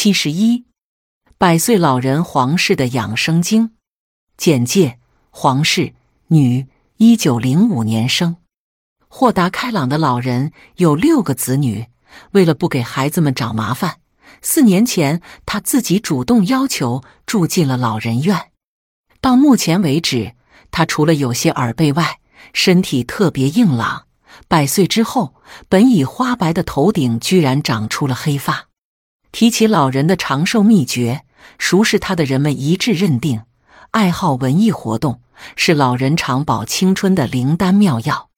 七十一，百岁老人黄氏的养生经简介：黄氏，女，一九零五年生，豁达开朗的老人，有六个子女。为了不给孩子们找麻烦，四年前他自己主动要求住进了老人院。到目前为止，他除了有些耳背外，身体特别硬朗。百岁之后，本已花白的头顶居然长出了黑发。提起老人的长寿秘诀，熟识他的人们一致认定，爱好文艺活动是老人长保青春的灵丹妙药。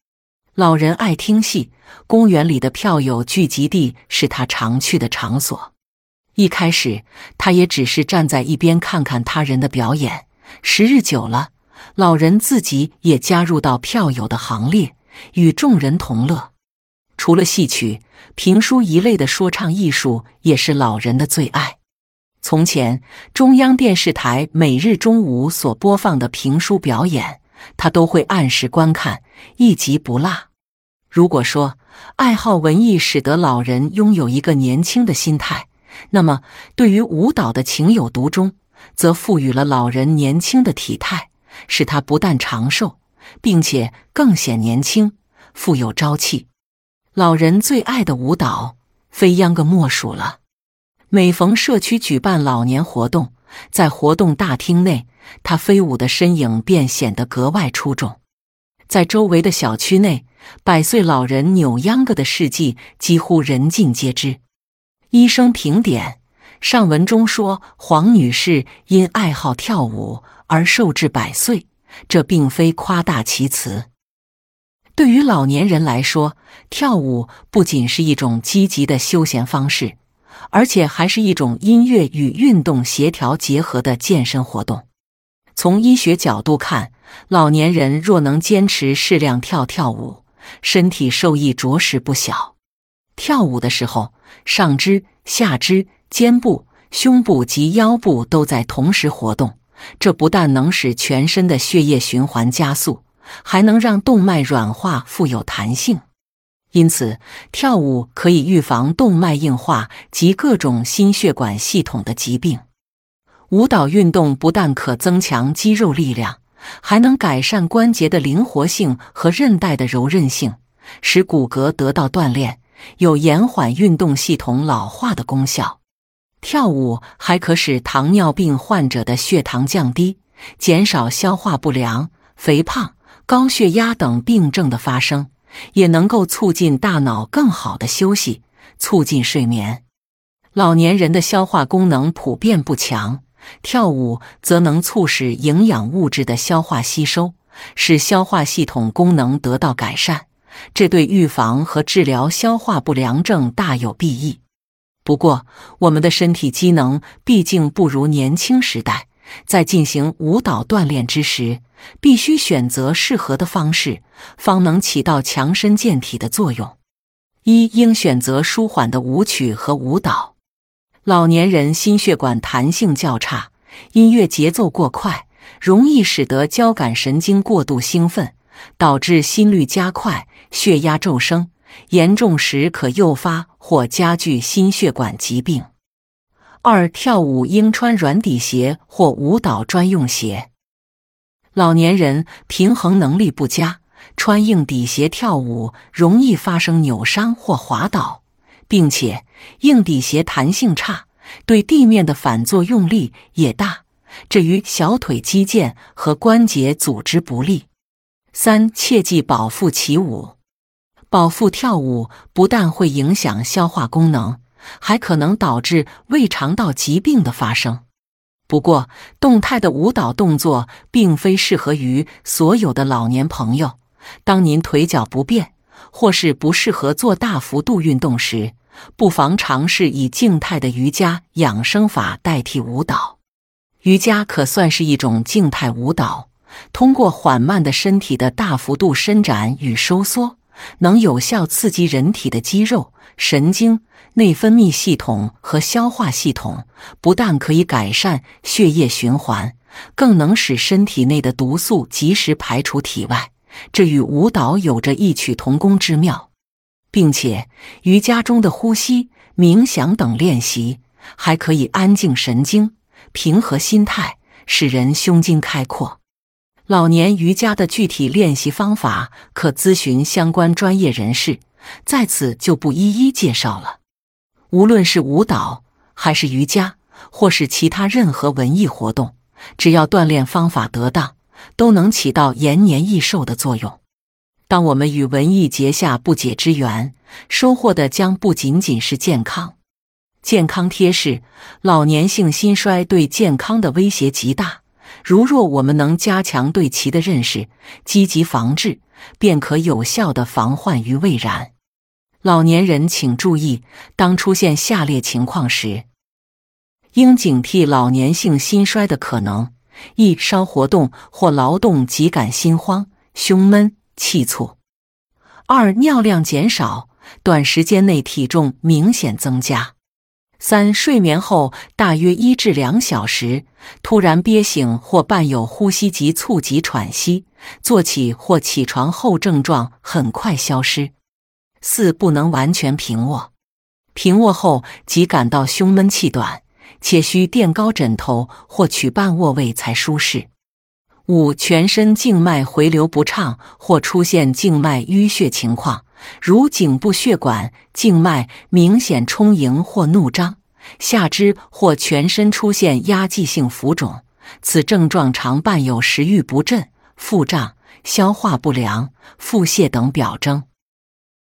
老人爱听戏，公园里的票友聚集地是他常去的场所。一开始，他也只是站在一边看看他人的表演。时日久了，老人自己也加入到票友的行列，与众人同乐。除了戏曲、评书一类的说唱艺术，也是老人的最爱。从前，中央电视台每日中午所播放的评书表演，他都会按时观看，一集不落。如果说爱好文艺使得老人拥有一个年轻的心态，那么对于舞蹈的情有独钟。则赋予了老人年轻的体态，使他不但长寿，并且更显年轻、富有朝气。老人最爱的舞蹈，非秧歌莫属了。每逢社区举办老年活动，在活动大厅内，他飞舞的身影便显得格外出众。在周围的小区内，百岁老人扭秧歌的事迹几乎人尽皆知。医生评点。上文中说，黄女士因爱好跳舞而寿至百岁，这并非夸大其词。对于老年人来说，跳舞不仅是一种积极的休闲方式，而且还是一种音乐与运动协调结合的健身活动。从医学角度看，老年人若能坚持适量跳跳舞，身体受益着实不小。跳舞的时候，上肢、下肢。肩部、胸部及腰部都在同时活动，这不但能使全身的血液循环加速，还能让动脉软化、富有弹性。因此，跳舞可以预防动脉硬化及各种心血管系统的疾病。舞蹈运动不但可增强肌肉力量，还能改善关节的灵活性和韧带的柔韧性，使骨骼得到锻炼，有延缓运动系统老化的功效。跳舞还可使糖尿病患者的血糖降低，减少消化不良、肥胖、高血压等病症的发生，也能够促进大脑更好的休息，促进睡眠。老年人的消化功能普遍不强，跳舞则能促使营养物质的消化吸收，使消化系统功能得到改善，这对预防和治疗消化不良症大有裨益。不过，我们的身体机能毕竟不如年轻时代，在进行舞蹈锻炼之时，必须选择适合的方式，方能起到强身健体的作用。一应选择舒缓的舞曲和舞蹈。老年人心血管弹性较差，音乐节奏过快，容易使得交感神经过度兴奋，导致心率加快、血压骤升。严重时可诱发或加剧心血管疾病。二、跳舞应穿软底鞋或舞蹈专用鞋。老年人平衡能力不佳，穿硬底鞋跳舞容易发生扭伤或滑倒，并且硬底鞋弹性差，对地面的反作用力也大，这与小腿肌腱和关节组织不利。三、切忌饱腹起舞。饱腹跳舞不但会影响消化功能，还可能导致胃肠道疾病的发生。不过，动态的舞蹈动作并非适合于所有的老年朋友。当您腿脚不便，或是不适合做大幅度运动时，不妨尝试以静态的瑜伽养生法代替舞蹈。瑜伽可算是一种静态舞蹈，通过缓慢的身体的大幅度伸展与收缩。能有效刺激人体的肌肉、神经、内分泌系统和消化系统，不但可以改善血液循环，更能使身体内的毒素及时排出体外。这与舞蹈有着异曲同工之妙，并且瑜伽中的呼吸、冥想等练习，还可以安静神经、平和心态，使人胸襟开阔。老年瑜伽的具体练习方法，可咨询相关专业人士，在此就不一一介绍了。无论是舞蹈，还是瑜伽，或是其他任何文艺活动，只要锻炼方法得当，都能起到延年益寿的作用。当我们与文艺结下不解之缘，收获的将不仅仅是健康。健康贴士：老年性心衰对健康的威胁极大。如若我们能加强对其的认识，积极防治，便可有效的防患于未然。老年人请注意：当出现下列情况时，应警惕老年性心衰的可能：一、稍活动或劳动即感心慌、胸闷。气促。二、尿量减少，短时间内体重明显增加。三、睡眠后大约一至两小时，突然憋醒或伴有呼吸急促及喘息，坐起或起床后症状很快消失。四、不能完全平卧，平卧后即感到胸闷气短，且需垫高枕头或取半卧位才舒适。五、全身静脉回流不畅或出现静脉淤血情况，如颈部血管静脉明显充盈或怒张，下肢或全身出现压迹性浮肿，此症状常伴有食欲不振、腹胀、消化不良、腹泻等表征。